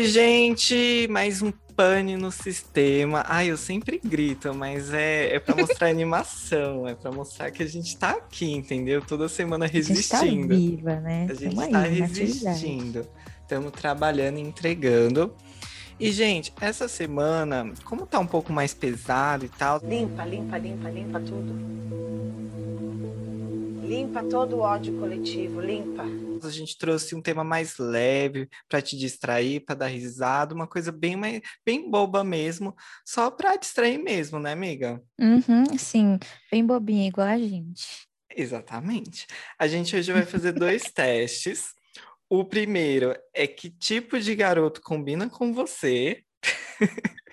Oi, gente! Mais um pane no sistema. Ai, eu sempre grito, mas é, é para mostrar animação, é para mostrar que a gente tá aqui, entendeu? Toda semana resistindo. A gente tá viva, né? A gente Tamo tá aí, resistindo. Estamos trabalhando e entregando. E, gente, essa semana, como tá um pouco mais pesado e tal. Limpa, limpa, limpa, limpa tudo. Limpa todo o ódio coletivo, limpa. A gente trouxe um tema mais leve para te distrair, para dar risada, uma coisa bem mais, bem boba mesmo, só para distrair mesmo, né, amiga? Uhum, sim, bem bobinha, igual a gente. Exatamente. A gente hoje vai fazer dois testes. O primeiro é que tipo de garoto combina com você.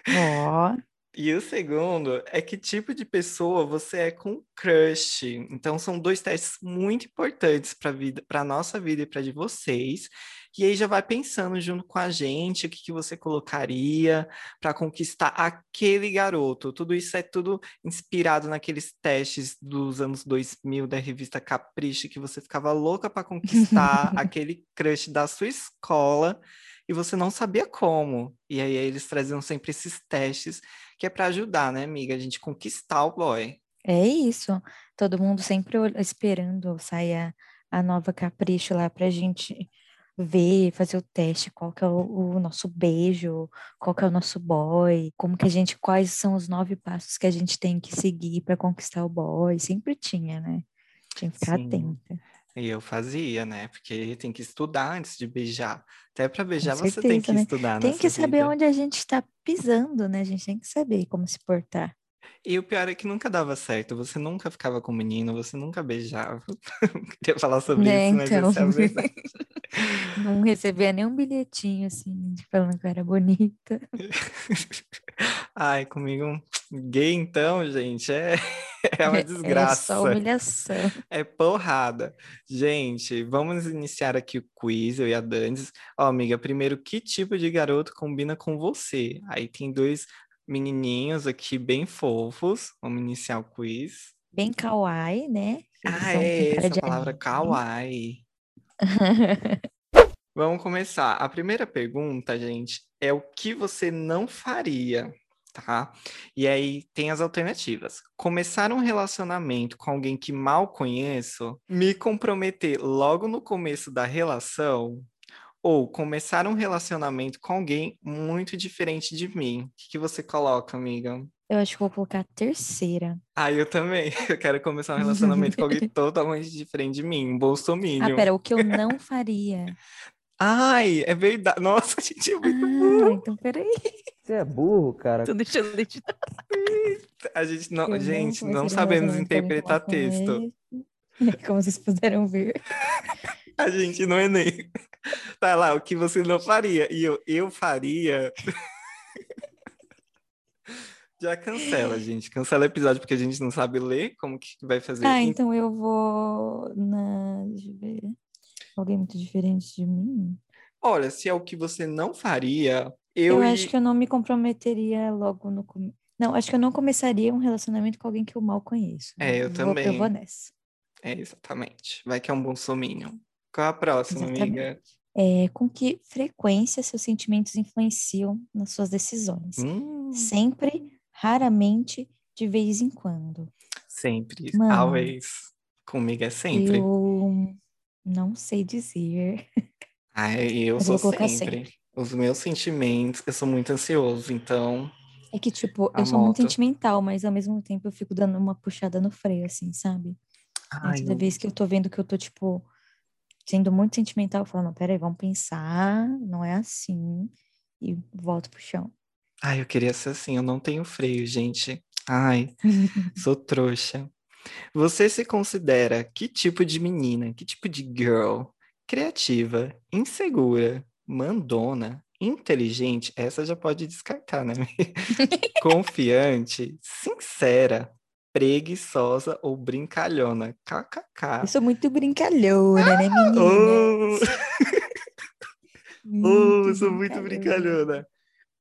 Ó. Oh. E o segundo é que tipo de pessoa você é com crush. Então são dois testes muito importantes para vida, para nossa vida e para de vocês. E aí já vai pensando junto com a gente o que, que você colocaria para conquistar aquele garoto. Tudo isso é tudo inspirado naqueles testes dos anos 2000 da revista Capricho que você ficava louca para conquistar aquele crush da sua escola e você não sabia como. E aí eles traziam sempre esses testes que é para ajudar, né, amiga, a gente conquistar o boy. É isso. Todo mundo sempre esperando sair a, a nova capricho lá pra gente ver, fazer o teste, qual que é o, o, nosso beijo, qual que é o nosso boy, como que a gente, quais são os nove passos que a gente tem que seguir para conquistar o boy. Sempre tinha, né? Tinha que ficar Sim. atenta. E eu fazia, né? Porque tem que estudar antes de beijar. Até para beijar certeza, você tem que né? estudar. Tem que saber onde a gente está pisando, né? A gente tem que saber como se portar. E o pior é que nunca dava certo. Você nunca ficava com o menino, você nunca beijava. queria falar sobre é, isso, então... mas essa é Não recebia nenhum bilhetinho, assim, falando que era bonita. Ai, comigo gay, então, gente, é, é uma desgraça. É só humilhação. É porrada. Gente, vamos iniciar aqui o quiz, eu e a Dandes. Ó, amiga, primeiro, que tipo de garoto combina com você? Aí tem dois menininhos aqui bem fofos. Vamos iniciar o quiz. Bem kawaii, né? ah, é, essa palavra kawaii. Vamos começar. A primeira pergunta, gente, é o que você não faria, tá? E aí tem as alternativas. Começar um relacionamento com alguém que mal conheço, me comprometer logo no começo da relação, ou começar um relacionamento com alguém muito diferente de mim. O que, que você coloca, amiga? Eu acho que vou colocar a terceira. Ah, eu também. Eu quero começar um relacionamento com alguém totalmente diferente de mim, um bolsominion. Ah, pera, o que eu não faria? Ai, é verdade. Nossa, a gente é muito ah, burro. Então, peraí. Você é burro, cara. Tô deixando de editar. A gente não, eu gente, não sabemos interpretar texto. Como vocês puderam ver. A gente não é nem. Tá lá, o que você não faria. E eu, eu faria. Já cancela, gente. Cancela o episódio porque a gente não sabe ler. Como que vai fazer? Ah, então eu vou na. Deixa eu ver. Alguém muito diferente de mim? Olha, se é o que você não faria, eu. Eu acho que eu não me comprometeria logo no começo. Não, acho que eu não começaria um relacionamento com alguém que eu mal conheço. É, eu, eu também. Vou, eu vou nessa. É, exatamente. Vai que é um bom sominho. Qual a próxima, exatamente. amiga? É, com que frequência seus sentimentos influenciam nas suas decisões? Hum. Sempre, raramente, de vez em quando. Sempre, Mano, always. Comigo é sempre. Eu não sei dizer. Ai, eu sou sempre. sempre. Os meus sentimentos, eu sou muito ansioso, então. É que, tipo, eu sou muito sentimental, mas ao mesmo tempo eu fico dando uma puxada no freio, assim, sabe? Ai, toda eu... vez que eu tô vendo que eu tô, tipo, sendo muito sentimental, eu falo, não, peraí, vamos pensar, não é assim, e volto pro chão. Ai, eu queria ser assim, eu não tenho freio, gente. Ai, sou trouxa. Você se considera que tipo de menina, que tipo de girl? Criativa, insegura, mandona, inteligente, essa já pode descartar, né? Confiante, sincera, preguiçosa ou brincalhona. KKK. Eu sou muito brincalhona, né, menina? Oh! oh, eu sou muito brincalhona.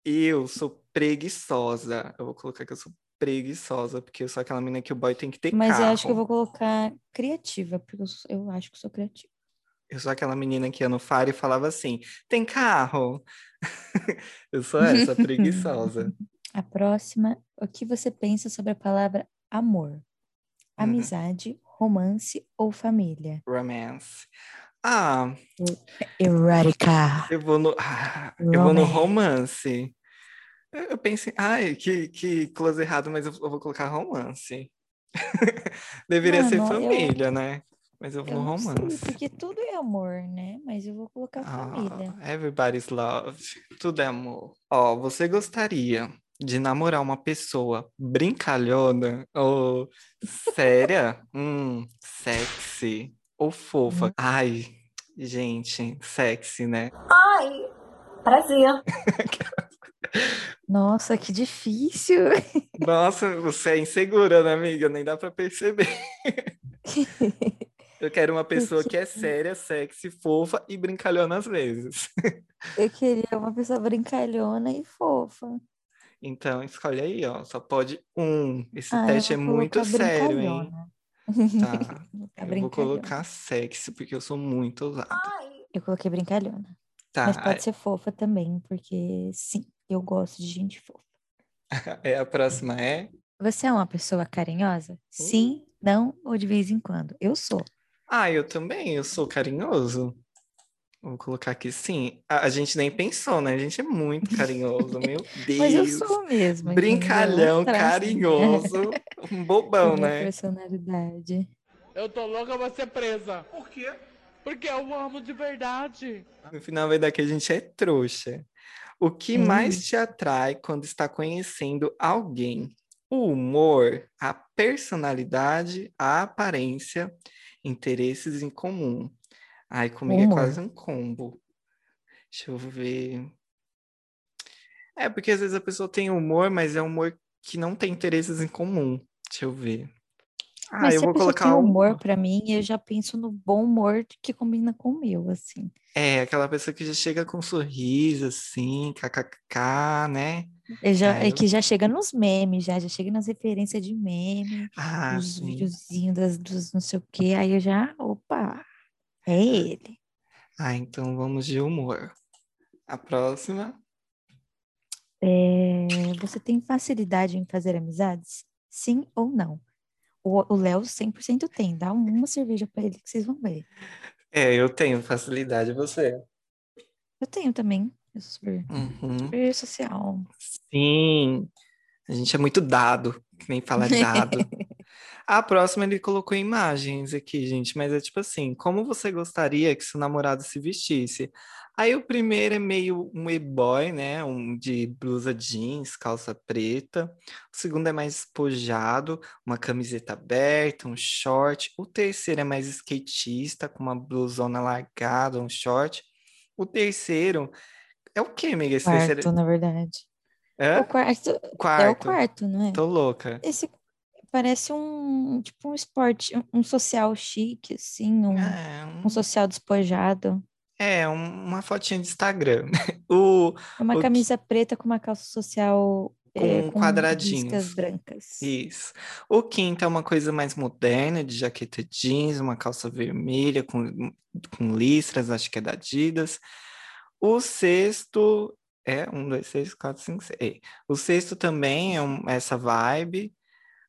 Eu sou preguiçosa. Eu vou colocar que eu sou preguiçosa, porque eu sou aquela menina que o boy tem que ter Mas carro. eu acho que eu vou colocar criativa, porque eu, eu acho que sou criativa. Eu sou aquela menina que ia no faro e falava assim: tem carro? eu sou essa, preguiçosa. A próxima, o que você pensa sobre a palavra amor? Amizade, romance ou família? Romance. Ah, Erótica. eu vou no, ah, eu vou no romance. Eu, pensei, ai, que, que close errado, mas eu, eu vou colocar romance. Deveria ser Mano, eu- família, né? Mas eu vou Eu no não sei, romance. porque tudo é amor, né? Mas eu vou colocar família. Ah, everybody's love. Tudo é amor. Ó, você gostaria de namorar uma pessoa brincalhona ou séria? hum, sexy ou fofa? Hum. Ai, gente, sexy, né? Ai, prazer. Nossa, que difícil. Nossa, você é insegura, né, amiga? Nem dá pra perceber. Eu quero uma pessoa que é séria, sexy, fofa e brincalhona às vezes. Eu queria uma pessoa brincalhona e fofa. Então, escolhe aí, ó. Só pode um. Esse Ah, teste é muito sério, hein? brincalhona. Tá. Vou colocar Eu vou colocar sexy, porque eu sou muito ousada. Eu coloquei brincalhona. Tá, Mas pode ser fofa também, porque sim, eu gosto de gente fofa. é, a próxima é. Você é uma pessoa carinhosa? Sim, não ou de vez em quando? Eu sou. Ah, eu também, eu sou carinhoso. Vou colocar aqui sim. A, a gente nem pensou, né? A gente é muito carinhoso, meu Deus. Mas eu sou mesmo. Brincalhão, carinhoso, um bobão, minha né? personalidade. Eu tô louca pra ser presa. Por quê? Porque eu amo de verdade. No final vai dar que a gente é trouxa. O que Hum. mais te atrai quando está conhecendo alguém? O humor, a personalidade, a aparência, interesses em comum. Ai, comigo é quase um combo. Deixa eu ver. É, porque às vezes a pessoa tem humor, mas é humor que não tem interesses em comum. Deixa eu ver. Ah, Mas eu vou colocar tem um- humor pra mim, eu já penso no bom humor que combina com o meu, assim. É, aquela pessoa que já chega com um sorriso, assim, kkk, né? Eu já, Ah, é que já chega nos memes, já, já chega nas referências de meme, Ah, os videozinhos das, dos não sei o quê, aí eu já, opa, é ele. Ah, então vamos de humor. A próxima. É, você tem facilidade em fazer amizades? Sim ou não? O Léo 100% tem. Dá uma cerveja pra ele que vocês vão ver. É, eu tenho facilidade, você? Eu tenho também. Eu sou super, Uhum. super social. Sim, a gente é muito dado, que nem fala dado. A próxima ele colocou imagens aqui, gente, mas é tipo assim, como você gostaria que seu namorado se vestisse? Aí o primeiro é meio um e-boy, né, um de blusa jeans, calça preta. O segundo é mais despojado, uma camiseta aberta, um short. O terceiro é mais skatista, com uma blusona largada, um short. O terceiro é o quê, amiga? Esse Quarto, terceiro na verdade. é? O quarto, é o Quarto. quarto, não é? Tô louca. Esse parece um, tipo um esporte, um social chique, assim, um, É, um social despojado. É, um- uma fotinha de Instagram. O, Uma O que- camisa preta com uma calça social é, Com com quadradinhos. brancas. isso. O quinto é uma coisa mais moderna, de jaqueta jeans, uma calça vermelha com, com listras, acho que é da Adidas. O sexto é um, dois, três, quatro, cinco, seis. O sexto também é um- essa vibe.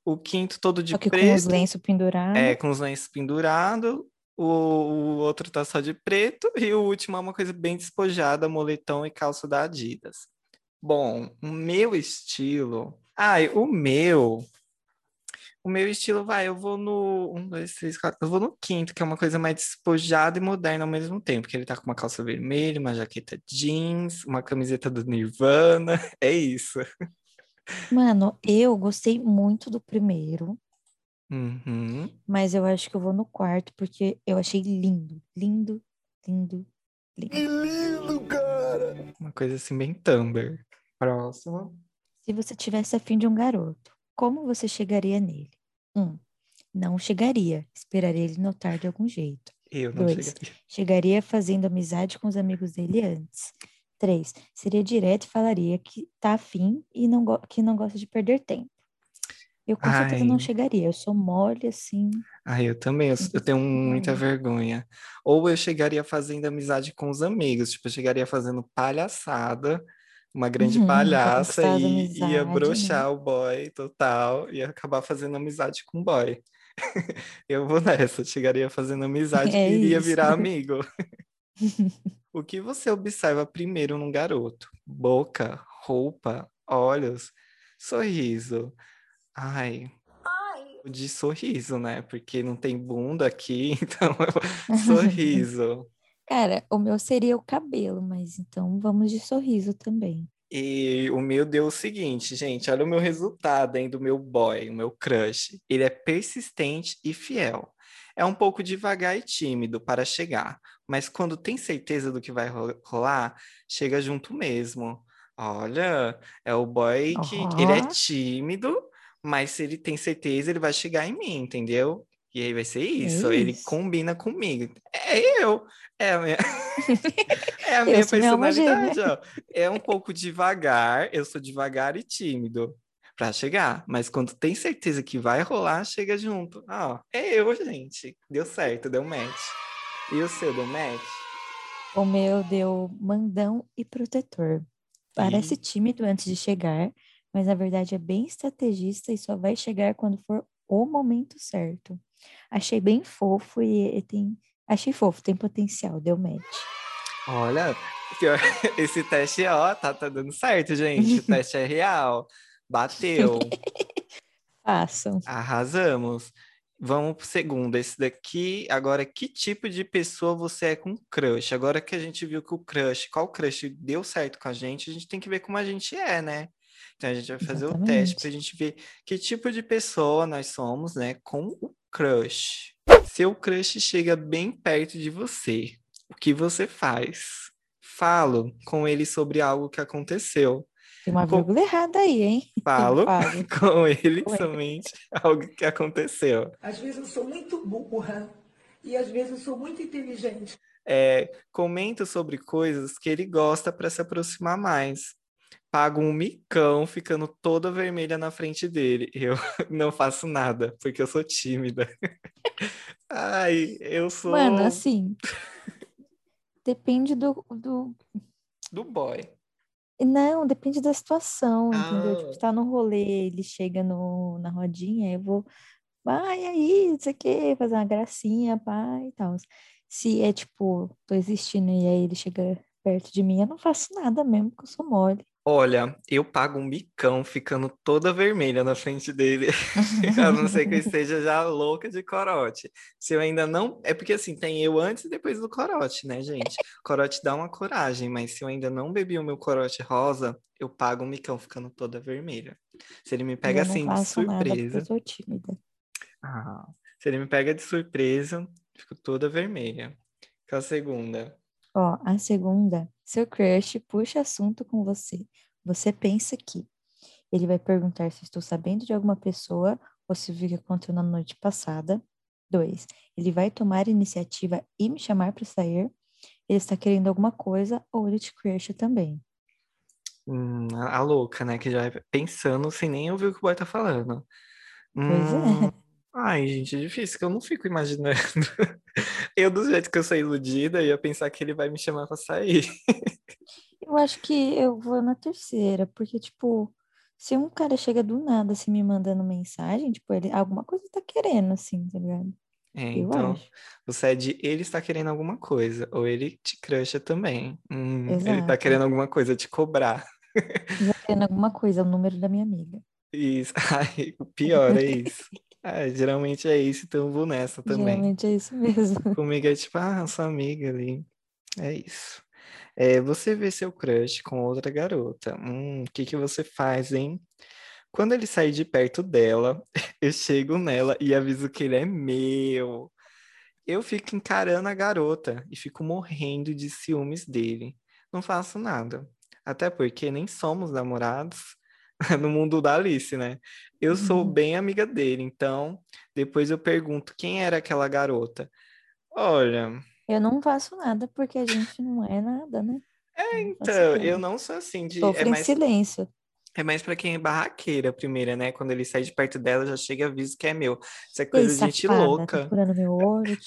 O quinto todo de que com preto. os lenços pendurados. É, com os lenços pendurados. O, o outro tá só de preto. E o último é uma coisa bem despojada, moletom e calça da Adidas. Bom, o meu estilo. Ai, o meu. O meu estilo, vai, eu vou no. Um, dois, três, quatro. Eu vou no quinto, que é uma coisa mais despojada e moderna ao mesmo tempo. Que ele tá com uma calça vermelha, uma jaqueta jeans, uma camiseta do Nirvana. É isso. Mano, eu gostei muito do primeiro, Uhum. mas eu acho que eu vou no quarto, porque eu achei lindo, lindo, lindo, lindo. Uma coisa assim, bem Tumblr. Próximo. Se você tivesse afim de um garoto, como você chegaria nele? Um, não chegaria, esperaria ele notar de algum jeito. Eu não Dois. chegaria. Chegaria fazendo amizade com os amigos dele antes. Três, seria direto e falaria que tá afim e não que não gosta de perder tempo. Eu com certeza não Ai. chegaria. Eu sou mole, assim. Ai, eu também, eu, eu tenho muita Ai. vergonha. Ou eu chegaria fazendo amizade com os amigos, tipo, eu chegaria fazendo palhaçada, uma grande Uhum, palhaça e ia amizades, né? broxar o boy total, ia acabar fazendo amizade com o boy. Eu vou nessa, chegaria fazendo amizade É e iria isso. virar amigo. O que você observa primeiro num garoto? Boca, roupa, olhos, sorriso. Ai, Ai, de sorriso, né? Porque não tem bunda aqui, então eu- sorriso. Cara, o meu seria o cabelo, mas então vamos de sorriso também. E o meu deu o seguinte, gente, olha o meu resultado, hein, do meu boy, o meu crush. Ele é persistente e fiel. É um pouco devagar e tímido para chegar, mas quando tem certeza do que vai ro- rolar, chega junto mesmo. Olha, é o boy que ele é tímido, mas se ele tem certeza, ele vai chegar em mim, entendeu? E aí vai ser isso, ele isso. combina comigo. É eu, é a minha, é a minha alma personalidade, ó. É um pouco devagar, eu sou devagar e tímido pra chegar, mas quando tem certeza que vai rolar, chega junto. Ó, é eu, gente. Deu certo, deu match. E o seu deu match? O meu deu mandão e protetor. Parece Ih. tímido antes de chegar, mas na verdade é bem estrategista e só vai chegar quando for o momento certo. Achei bem fofo e, e tem. Achei fofo, tem potencial, deu match. Olha, esse teste, ó, tá, tá dando certo, gente. O teste é real. Bateu. Façam. Arrasamos. Vamos pro segundo. Esse daqui, agora, que tipo de pessoa você é com crush? Agora que a gente viu que o crush, qual crush deu certo com a gente, a gente tem que ver como a gente é, né? Então a gente vai fazer o teste Exatamente. pra gente ver que tipo de pessoa nós somos, né, com o crush. Seu crush chega bem perto de você. O que você faz? Falo com ele sobre algo que aconteceu. Tem uma Com- vírgula errada aí, hein? Falo Falo. com ele Com ele. somente algo que aconteceu. Às vezes eu sou muito burra e às vezes eu sou muito inteligente. É, comento sobre coisas que ele gosta para se aproximar mais. Pago um micão ficando toda vermelha na frente dele. Eu não faço nada, porque eu sou tímida. Ai, eu sou Mano, assim. Depende do, do. do boy. Não, depende da situação, entendeu? Ah. Tipo, você tá no rolê, ele chega no, na rodinha, eu vou. Vai aí, não sei o quê, fazer uma gracinha, pai e tal. Se é tipo, tô existindo e aí ele chega perto de mim, eu não faço nada mesmo, porque eu sou mole. Olha, eu pago um micão ficando toda vermelha na frente dele, a não ser que eu esteja já louca de corote. Se eu ainda não. É porque assim, tem eu antes e depois do corote, né, gente? Corote dá uma coragem, mas se eu ainda não bebi o meu corote rosa, eu pago um micão ficando toda vermelha. Se ele me pega assim de surpresa. eu sou tímida. Ah, se ele me pega de surpresa, fico toda vermelha. Que é a segunda. Ó, a segunda, seu crush puxa assunto com você. Você pensa que ele vai perguntar se estou sabendo de alguma pessoa ou se viu o que aconteceu na noite passada. Dois, ele vai tomar iniciativa e me chamar para sair. Ele está querendo alguma coisa ou ele te crusha também. Hum, a, louca, né? Que já vai pensando sem nem ouvir o que o boy tá falando. Pois Hum, é. Ai, gente, é difícil, que eu não fico imaginando. Eu, do jeito que eu sou iludida, ia pensar que ele vai me chamar pra sair. Eu acho que eu vou na terceira, porque, tipo, se um cara chega do nada assim me mandando mensagem, tipo, ele alguma coisa tá querendo, assim, tá ligado? É, então, acho. você é de ele está querendo alguma coisa, ou ele te crusha também. Hum, ele tá querendo alguma coisa te cobrar. Ele tá querendo alguma coisa, é o número da minha amiga. Isso, ai, o pior é isso. Ah, geralmente é isso, então eu vou nessa também. Geralmente é isso mesmo. Comigo é tipo, ah, sua amiga ali. É isso. É, você vê seu crush com outra garota. Hum, o que que você faz, hein? Quando ele sair de perto dela, eu chego nela e aviso que ele é meu. Eu fico encarando a garota e fico morrendo de ciúmes dele. Não faço nada. Até porque nem somos namorados no mundo da Alice, né? Eu sou Uhum. bem amiga dele, então depois eu pergunto quem era aquela garota. Olha, Eu não faço nada porque a gente não é nada, né? é, não então, nada. eu não sou assim de. É Sofro em mais, silêncio. É mais pra quem é barraqueira, primeira, né? Quando ele sai de perto dela, já chega e avisa que é meu. Isso é coisa Ei, de gente safada, louca. Tá meu olho.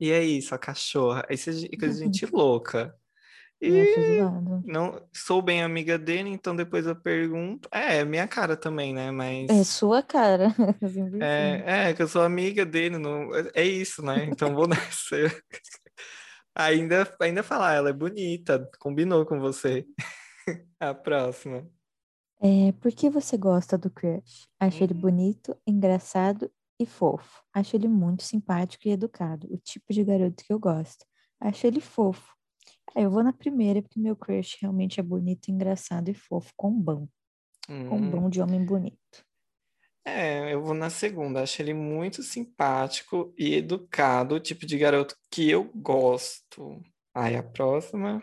E aí, sua cachorra? Isso é coisa de gente louca. E não sou bem amiga dele, então depois eu pergunto. É, é minha cara também, né? Mas É sua cara. É, é que eu sou amiga dele, não, é isso, né? Então vou nessa. Ainda, ainda falar, ela é bonita, combinou com você. A próxima. É, por que você gosta do crush? Acho ele Hum. bonito, engraçado e fofo. Acho ele muito simpático e educado. O tipo de garoto que eu gosto. Acho ele fofo. Ah, eu vou na primeira, porque meu crush realmente é bonito, engraçado e fofo, com bom. Com Hum, bom de homem bonito. É, eu vou na segunda. Acho ele muito simpático e educado, o tipo de garoto que eu gosto. Aí a próxima.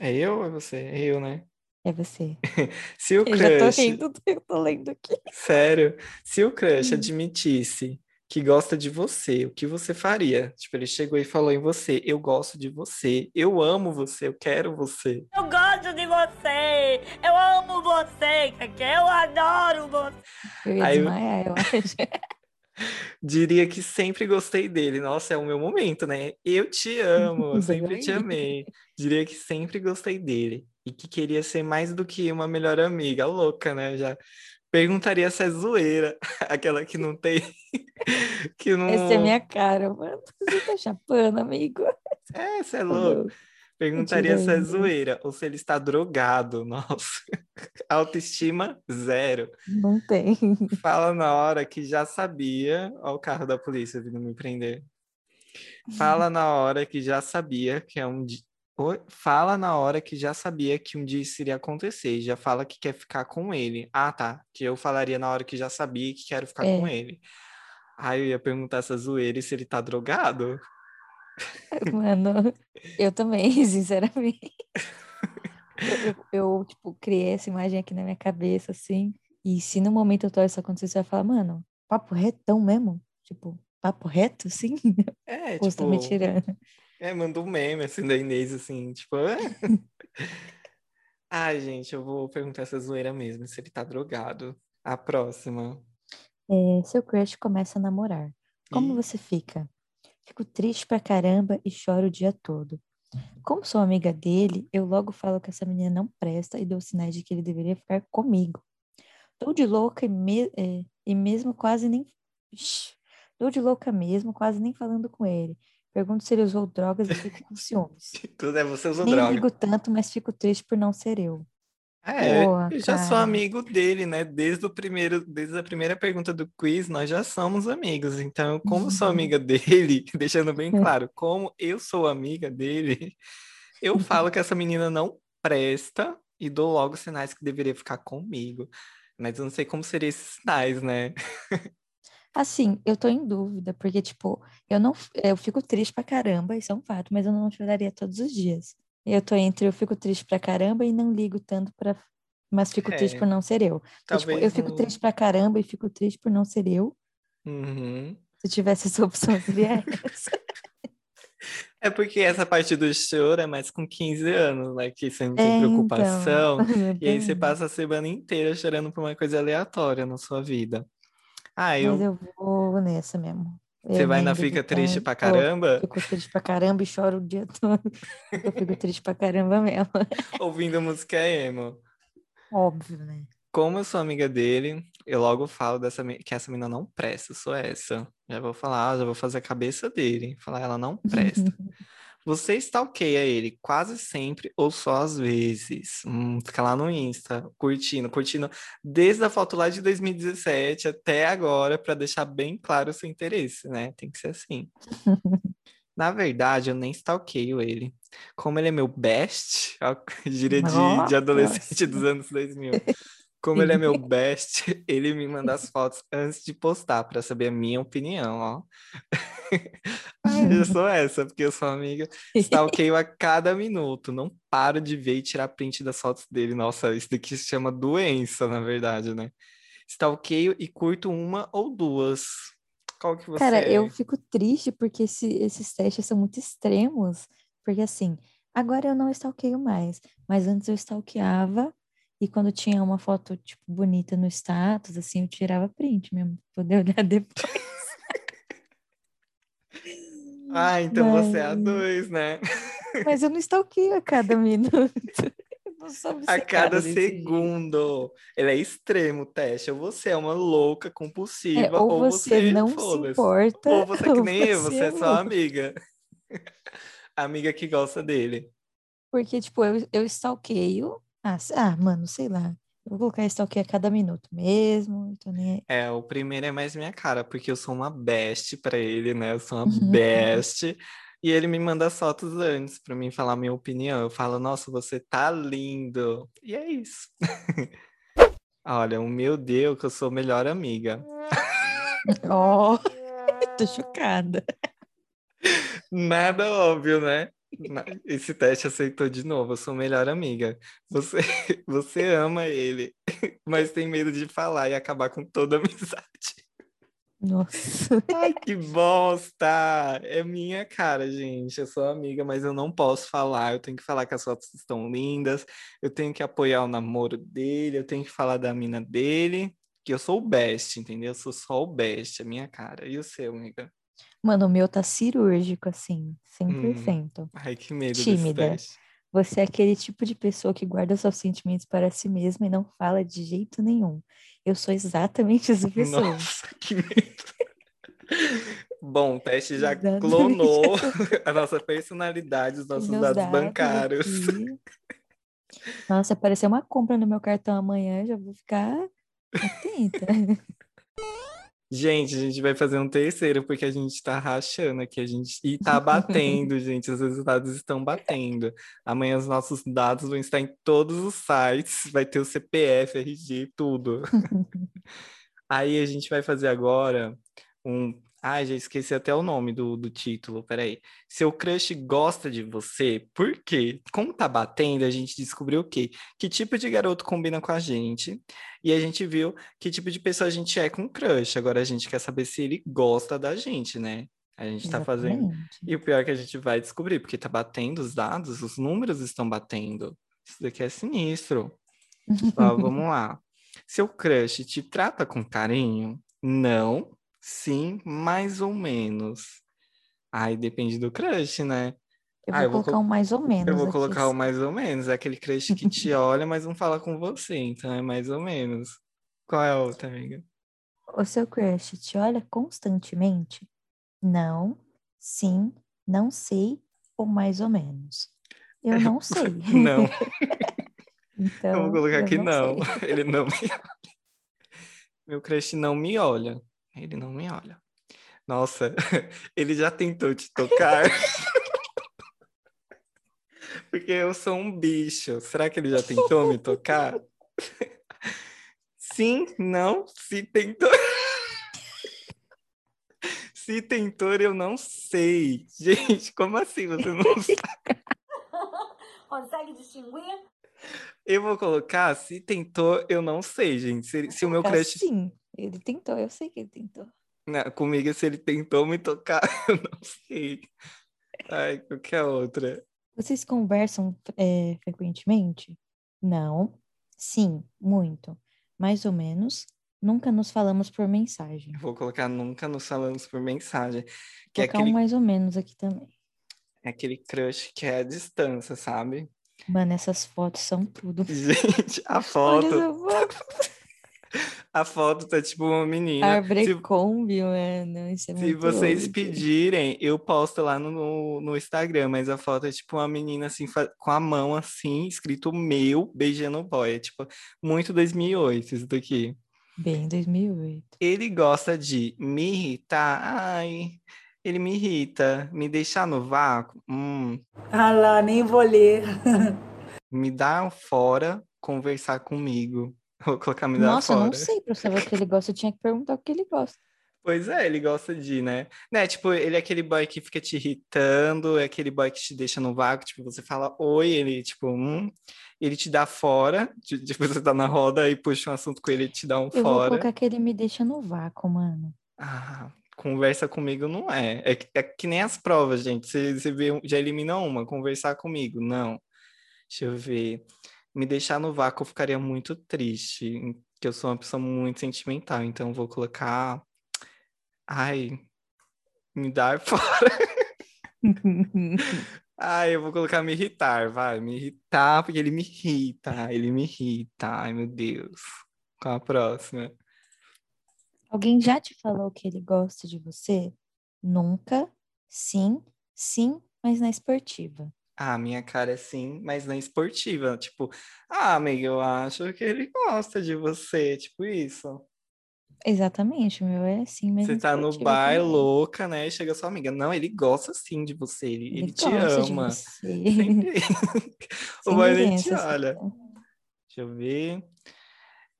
É eu ou é você? É eu, né? É você. Se o Eu já tô crush. rindo, eu tô lendo aqui. Sério, se o crush Hum. admitisse que gosta de você, o que você faria? Tipo, ele chegou e falou em você: Eu gosto de você, eu amo você, eu quero você. Eu gosto de você! Eu amo você! Eu adoro você! Eu ia Aí desmaiar, eu acho. Diria que sempre gostei dele. Nossa, é o meu momento, né? Eu te amo, eu sempre te amei. Diria que sempre gostei dele e que queria ser mais do que uma melhor amiga. Louca, né? Já perguntaria se é zoeira, aquela que não tem. que não. Essa é minha cara, mano. Você tá chapando, amigo? É, você é Tá louco. Perguntaria se é zoeira ou se ele está drogado. Nossa, autoestima zero. Não tem. Fala na hora que já sabia. Olha o carro da polícia vindo me prender. Fala na hora que já sabia que é um. Fala na hora que já sabia que um dia isso iria acontecer. Já fala que quer ficar com ele. Ah, tá. Que eu falaria na hora que já sabia que quero ficar com É. ele. Aí eu ia perguntar essa zoeira se ele tá drogado. Mano, eu também, sinceramente. Eu, eu- eu, tipo, criei essa imagem aqui na minha cabeça, assim. E se no momento atual isso acontecer, você vai falar, mano, papo retão mesmo? Tipo, papo reto, assim? É, Ou você tá me tipo. tirando? É, mandou um meme assim da Inês, assim, tipo. Ai, gente, eu vou perguntar essa zoeira mesmo, se ele tá drogado. A próxima. É, seu crush começa a namorar. Como Ih. você fica? Fico triste pra caramba e choro o dia todo. Como sou amiga dele, eu logo falo que essa menina não presta e dou sinais de que ele deveria ficar comigo. Tô de louca e, me- é, e mesmo quase nem. Ixi, Tô de louca mesmo, quase nem falando com ele. Pergunto se ele usou drogas e fico com ciúmes. Tudo é você usou Nem droga. ligo tanto, mas fico triste por não ser eu. É, Boa, eu já sou cara. amigo dele, né? Desde o primeiro, desde a primeira pergunta do quiz, nós já somos amigos. Então, como eu sou Uhum. amiga dele, deixando bem claro, como eu sou amiga dele, eu falo que essa menina não presta e dou logo sinais que deveria ficar comigo. Mas eu não sei como seriam esses sinais, né? Assim, eu tô em dúvida, porque, tipo, eu não, eu fico triste pra caramba, isso é um fato, mas eu não choraria todos os dias. Eu tô entre eu fico triste pra caramba e não ligo tanto pra. Mas fico triste É, por não ser eu. Então, tipo, eu fico no- triste pra caramba e fico triste por não ser eu. Uhum. Se tivesse essa opção, seria essa. É porque essa parte do choro é mais com 15 anos, né? Que você não tem É, preocupação. então. E aí você passa a semana inteira chorando por uma coisa aleatória na sua vida. Ah, Mas eu. eu vou nessa mesmo. Você Eu vai na fica triste pra caramba, Fico triste pra caramba e choro o dia todo. Eu fico triste pra caramba mesmo. ouvindo música emo. Óbvio, né? Como eu sou amiga dele, eu logo falo dessa, que essa menina não presta, eu sou essa. Já vou falar, já vou fazer a cabeça dele. Falar, ela não presta. Você stalkeia ele quase sempre ou só às vezes. Hum, fica lá no Insta, curtindo, curtindo desde a foto lá de 2017 até agora, para deixar bem claro o seu interesse, né? Tem que ser assim. Na verdade, eu nem stalkeio ele. Como ele é meu best, ó, gíria de, de Nossa. adolescente dos anos 2000. Como ele é meu best, ele me manda as fotos antes de postar, para saber a minha opinião, ó. Eu sou essa, porque eu sou amiga. Stalkeio a cada minuto. Não paro de ver e tirar print das fotos dele. Nossa, isso daqui se chama doença, na verdade, né? Stalkeio e curto uma ou duas. Qual que você Cara, é? eu fico triste porque esse- esses testes são muito extremos. Porque assim, agora eu não stalkeio mais, mas antes eu stalkeava E quando tinha uma foto, tipo, bonita no status, assim, eu tirava print mesmo, pra poder olhar depois. Ah, então você é a Mas- dois, né? Mas eu não stalkeio a cada minuto. A cada desse jeito. segundo. Ele é extremo, Teste. Ou você é uma louca compulsiva, É, ou você não se importa. Ou você é que ou nem eu, você é só louco. amiga. amiga que gosta dele. Porque, tipo, eu, eu stalkeio. Ah, ah, mano, sei lá. Eu vou colocar stalkeio a cada minuto mesmo. Tô nem. É, o primeiro é mais minha cara, porque eu sou uma best pra ele, né? Eu sou uma Uhum. best. E ele me manda fotos antes pra mim falar a minha opinião. Eu falo, nossa, você tá lindo. E é isso. Olha, o meu Deus, que eu sou melhor amiga. Ó, tô chocada. Nada óbvio, né? Esse teste aceitou de novo. Eu sou melhor amiga. Você, você ama ele, mas tem medo de falar e acabar com toda a amizade. Nossa. Ai, que bosta! É minha cara, gente. Eu sou amiga, mas eu não posso falar. Eu tenho que falar que as fotos estão lindas. Eu tenho que apoiar o namoro dele. Eu tenho que falar da mina dele. Que eu sou o best, entendeu? Eu sou só o best, é minha cara. E o seu, amiga? Mano, o meu tá cirúrgico, assim, 100%. Ai, que medo Tímida. Você é aquele tipo de pessoa que guarda seus sentimentos para si mesma e não fala de jeito nenhum. Eu sou exatamente essa pessoa. Nossa, que medo. Bom, o teste já Exatamente. clonou a nossa personalidade, os nossos dados dados bancários. aqui. Nossa, aparecer uma compra no meu cartão amanhã, já vou ficar atenta. Gente, a gente vai fazer um terceiro, porque a gente tá rachando aqui, a gente... E tá batendo, gente, os resultados estão batendo. Amanhã os nossos dados vão estar em todos os sites, vai ter o CPF, RG, tudo. Aí a gente vai fazer agora um... Ai, já esqueci até o nome do, do título, peraí. Seu crush gosta de você, por quê? Como tá batendo, a gente descobriu o quê? Que tipo de garoto combina com a gente, e a gente viu que tipo de pessoa a gente é com crush. Agora a gente quer saber se ele gosta da gente, né? A gente tá fazendo. Exatamente. E o pior é que a gente vai descobrir, porque tá batendo os dados, os números estão batendo. Isso daqui é sinistro. Ó, vamos lá. Seu crush te trata com carinho? Não. Sim, mais ou menos. Aí depende do crush, né? Eu Ah, vou eu vou colocar um mais ou menos. Eu vou aqui, colocar o assim. mais ou menos. É aquele crush que te olha, mas não fala com você. Então é mais ou menos. Qual é a outra, amiga? O seu crush te olha constantemente? Não, sim, não sei ou mais ou menos. Eu não sei. Não, Então, eu vou colocar eu aqui não. sei. Ele não me olha. Meu crush não me olha. Ele não me olha. Nossa, ele já tentou te tocar? Porque eu sou um bicho. Será que ele já tentou me tocar? Sim, não, se tentou. Se tentou, eu não sei. Gente, como assim você não sabe? Consegue distinguir? Eu vou colocar, se tentou, eu não sei, gente. Se, se o meu crush Sim, ele tentou, eu sei que ele tentou. Não, comigo, se ele tentou me tocar, eu não sei. Ai, qualquer outra. Vocês conversam é, frequentemente? Não. Sim, muito. Mais ou menos. Nunca nos falamos por mensagem. Vou colocar nunca nos falamos por mensagem. Que é Vou colocar um aquele, mais ou menos aqui também. é aquele crush que é a distância, sabe? Mano, essas fotos são tudo. Gente, a Olha foto, essa foto. A foto tá tipo uma menina. Se, Abercrombie, mano. Isso é se muito vocês pedirem, eu posto lá no, no Instagram, mas a foto é tipo uma menina assim, fa- com a mão assim, escrito meu, beijando o boy. É tipo, muito 2008 isso daqui. Bem, 2008. Ele gosta de me irritar. Ai, ele me irrita. Me deixar no vácuo. Hum, Ah lá, nem vou ler. me dar fora, conversar comigo. Vou colocar me dar Nossa, eu fora. não sei pra saber o que ele gosta. Eu tinha que perguntar o que ele gosta. Pois é, ele gosta de, né? Né, tipo, ele é aquele boy que fica te irritando, é aquele boy que te deixa no vácuo, tipo, você fala oi, ele, tipo, hum, ele te dá fora, ti- tipo, você tá na roda e puxa um assunto com ele e te dá um Eu vou fora. colocar que ele me deixa no vácuo, mano. Ah, conversa comigo não é. É, que- é que nem as provas, gente. Você, você vê, já elimina uma, conversar comigo. Não. Deixa eu ver. Me deixar no vácuo eu ficaria muito triste, que eu sou uma pessoa muito sentimental, então vou colocar. Ai, me dar fora. Ai, eu vou colocar me irritar, vai, me irritar, porque ele me irrita, ele me irrita. Ai, meu Deus. Qual a próxima? Alguém já te falou que ele gosta de você? Nunca. Sim, sim, mas na esportiva. Ah, minha cara é sim, mas na esportiva. Tipo, ah, amiga, eu acho que ele gosta de você. Tipo isso. Exatamente, o meu é assim, mas Você na tá no bar também. chlouca, né? Chega sua amiga. Não, ele gosta sim de você. Ele, Ele ele te ama. Sempre. o nem te olha. Deixa eu ver.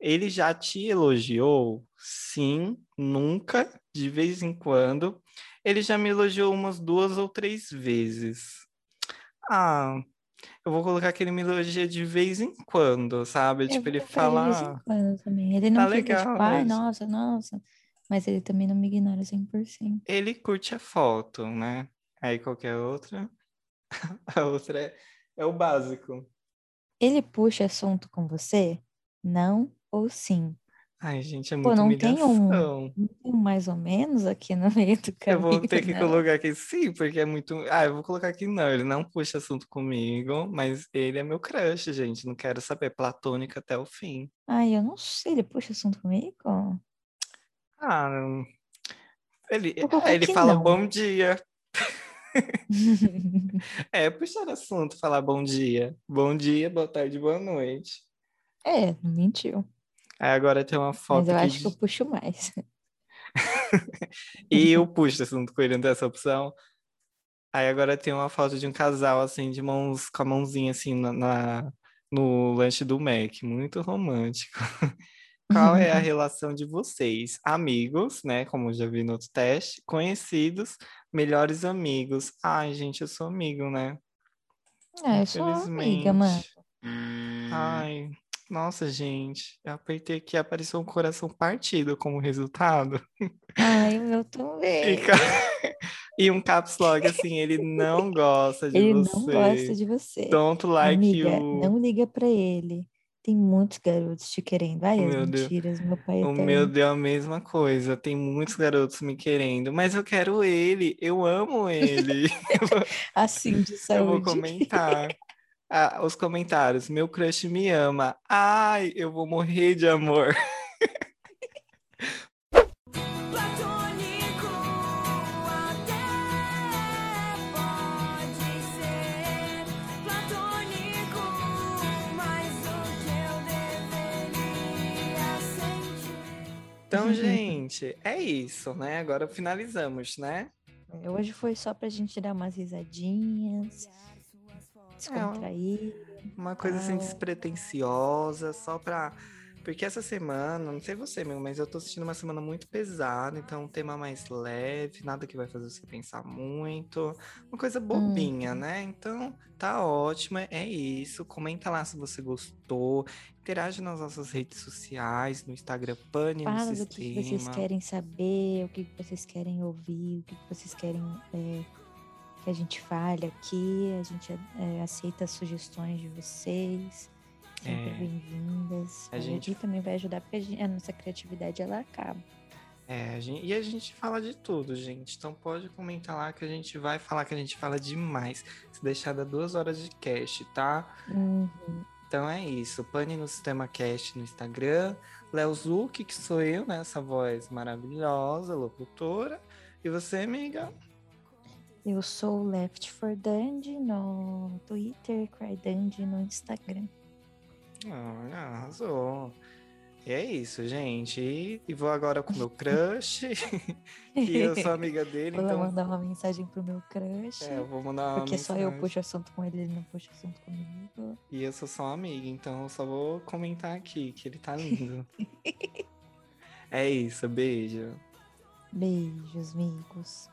Ele já te elogiou? Sim, nunca, de vez em quando. Ele já me elogiou umas duas ou três vezes. Ah, eu vou colocar que ele me elogia de vez em quando, sabe? Eu Tipo, ele ele de vez em fala. "Ah, quando também. Ele tá não fica tipo, legal ai, hoje." nossa, nossa. Mas ele também não me ignora 100%. Ele curte a foto, né? Aí qualquer outra. A outra é, é o básico. Ele puxa assunto com você? Não ou sim? Ai, gente, é Pô, muita não tem um- humilhação. Não tem um mais ou menos aqui no meio do Eu caminho, vou ter que não? colocar aqui sim, porque é muito. Ah, eu vou colocar aqui não. Ele não puxa assunto comigo, mas ele é meu crush, gente. Não quero saber. Platônico até o fim. Ai, eu não sei, ele puxa assunto comigo? Ah, ele, é, ele fala não. bom dia. É, puxar assunto, falar bom dia. Bom dia, boa tarde, boa noite. É, não mentiu. Aí agora tem uma foto Mas eu acho que eu puxo mais. E eu puxo assunto com ele, não tem essa opção. Aí agora tem uma foto de um casal, assim, de mãos com a mãozinha, assim, na, na- no lanche do Mac. Muito romântico. Qual é a relação de vocês? Amigos, né? Como eu já vi no outro teste. Conhecidos, melhores amigos. Ai, gente, eu sou amigo, né? Ah, eu sou amiga, mano. Infelizmente. Ai, nossa, gente. Eu apertei aqui e apareceu um coração partido como resultado. Ai, meu E, também. ca- e um caps lock, assim, ele não gosta de Ele você. não gosta de você. Don't like Amiga, you. não liga pra ele. Tem muitos garotos te querendo. Ai, as Meu Deus. mentiras, meu pai O meu deu a mesma coisa. Tem muitos garotos me querendo, mas eu quero ele. Eu amo ele. Assim, de Eu vou saúde. comentar. Ah, os comentários. Meu crush me ama. Ai, eu vou morrer de amor. Platônico até pode ser platônico, mas o que eu deveria sentir. Então, gente, é isso, né? Agora finalizamos, né? Hoje foi só pra gente dar umas risadinhas, descontrair. Uma coisa assim despretensiosa, só pra. Porque essa semana, não sei você, amigo, mas eu tô assistindo uma semana muito pesada, então um tema mais leve, nada que vai fazer você pensar muito. Uma coisa bobinha, né? Então, tá ótimo, é isso. Comenta lá se você gostou. Interage nas nossas redes sociais, no Instagram Pane no Fala do que, vocês Sistema. querem saber, o que, vocês querem ouvir, o que, que vocês querem é, que a gente fale aqui. A gente é, aceita as sugestões de vocês. Sempre É. bem-vindas. A gente- E também vai ajudar, porque a, gente- a nossa criatividade ela acaba. É, a gente- e a gente fala de tudo, gente. Então pode comentar lá que a gente vai falar que a gente fala demais. Se deixar dar duas horas de cast, tá? Uhum. Então é isso. Pane no Sistema Cast no Instagram. Léo Zuc, que sou eu, né? Essa voz maravilhosa, locutora. E você, amiga? Eu sou Left for Dandy no Twitter, CryDandy no Instagram. Ah, arrasou. E é isso, gente. E, e vou agora com o meu crush. que eu sou amiga dele, Vou então. mandar uma mensagem pro meu crush. É, eu vou mandar uma porque só eu mensagem. puxo assunto com ele, ele não puxa assunto comigo. E eu sou só amiga, então eu só vou comentar aqui que ele tá lindo. é isso, beijo. Beijos, amigos.